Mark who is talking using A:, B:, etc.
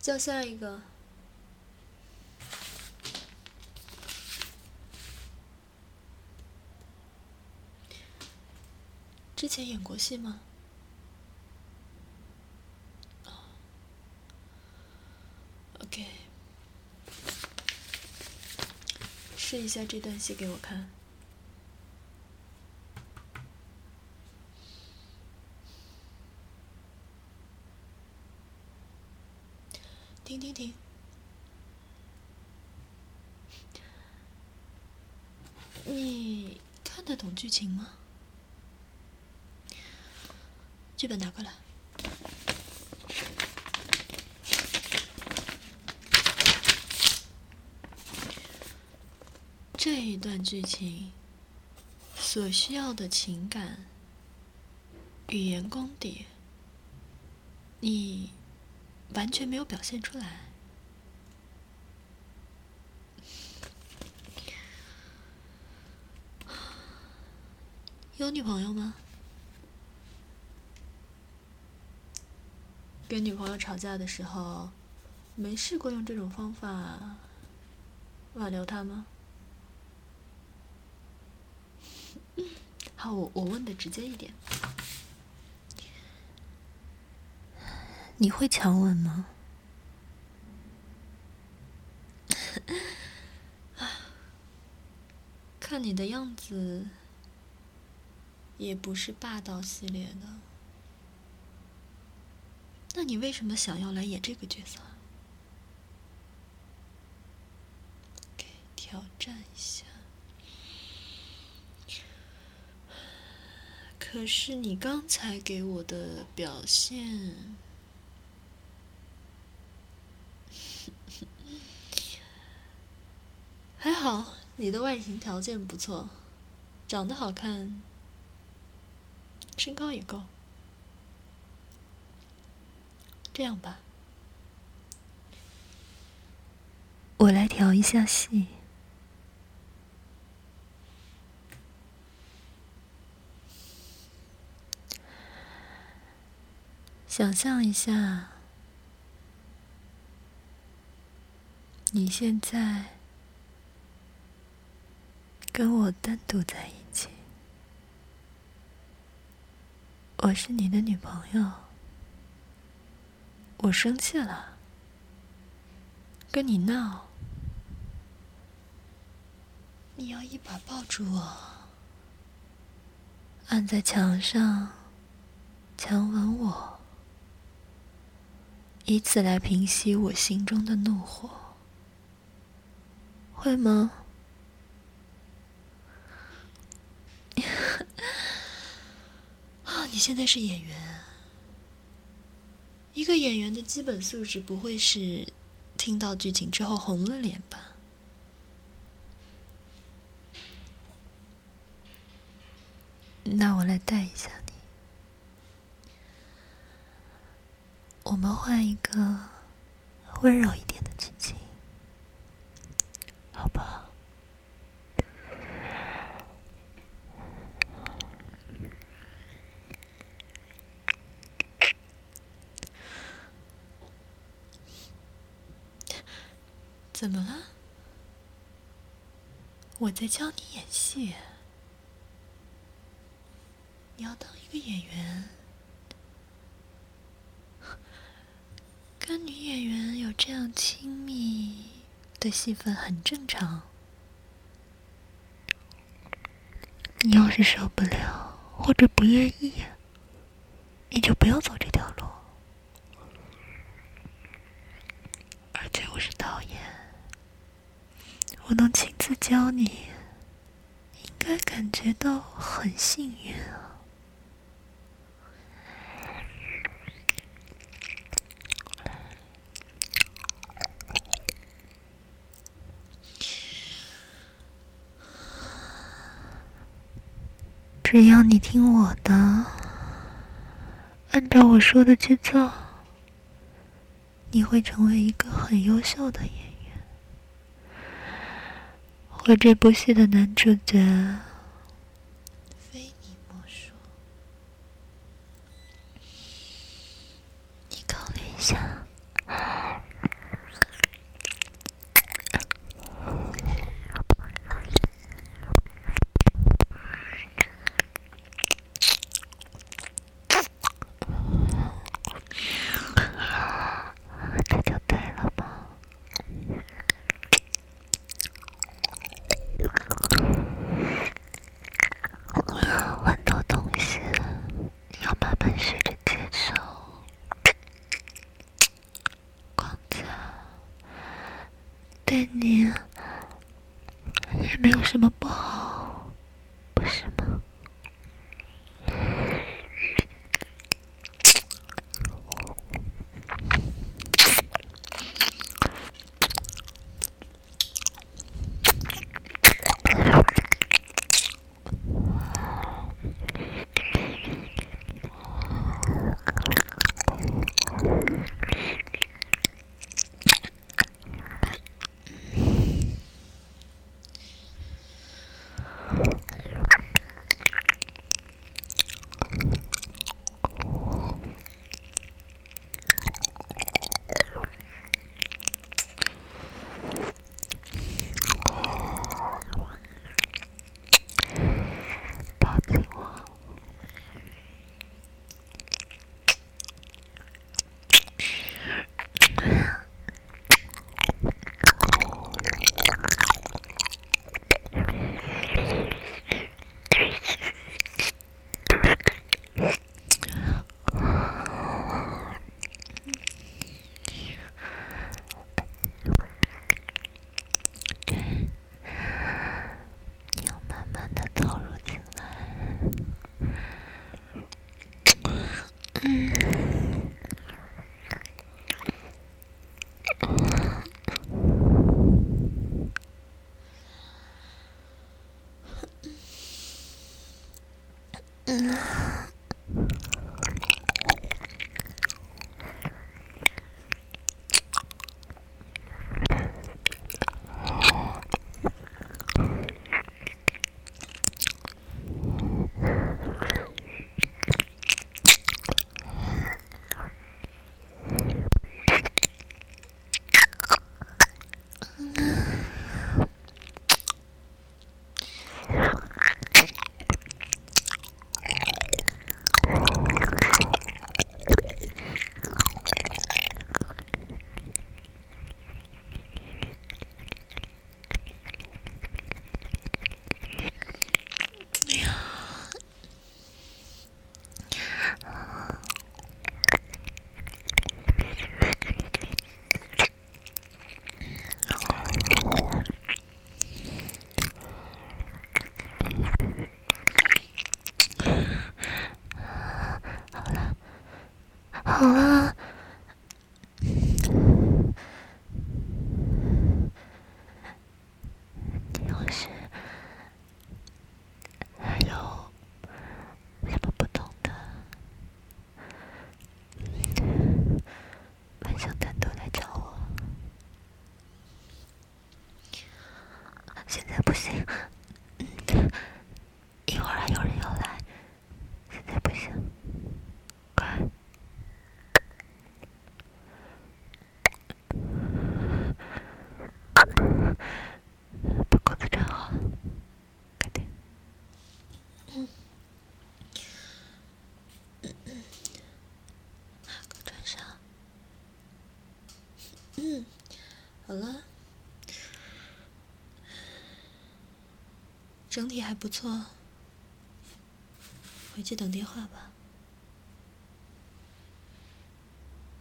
A: 叫下一个。之前演过戏吗？哦，OK，试一下这段戏给我看。停停停！你看得懂剧情吗？剧本拿过来。这一段剧情所需要的情感、语言功底，你完全没有表现出来。有女朋友吗？跟女朋友吵架的时候，没试过用这种方法挽留她吗？好，我我问的直接一点，你会强吻吗？看你的样子，也不是霸道系列的。那你为什么想要来演这个角色？给挑战一下。可是你刚才给我的表现，还好，你的外形条件不错，长得好看，身高也够。这样吧，我来调一下戏。想象一下，你现在跟我单独在一起，我是你的女朋友。我生气了，跟你闹，你要一把抱住我，按在墙上，强吻我，以此来平息我心中的怒火，会吗？啊，你现在是演员。一个演员的基本素质不会是听到剧情之后红了脸吧？那我来带一下你，我们换一个温柔一点的剧情，好不好？怎么了？我在教你演戏。你要当一个演员，跟女演员有这样亲密的戏份很正常。你要是受不了或者不愿意，你就不要走这条路。而且我是导演。我能亲自教你，应该感觉到很幸运啊！只要你听我的，按照我说的去做，你会成为一个很优秀的演员。我这部戏的男主角，非你莫属。你考虑一下。对你也没有什么不好，不是吗？好嗯，好了，整体还不错，回去等电话吧。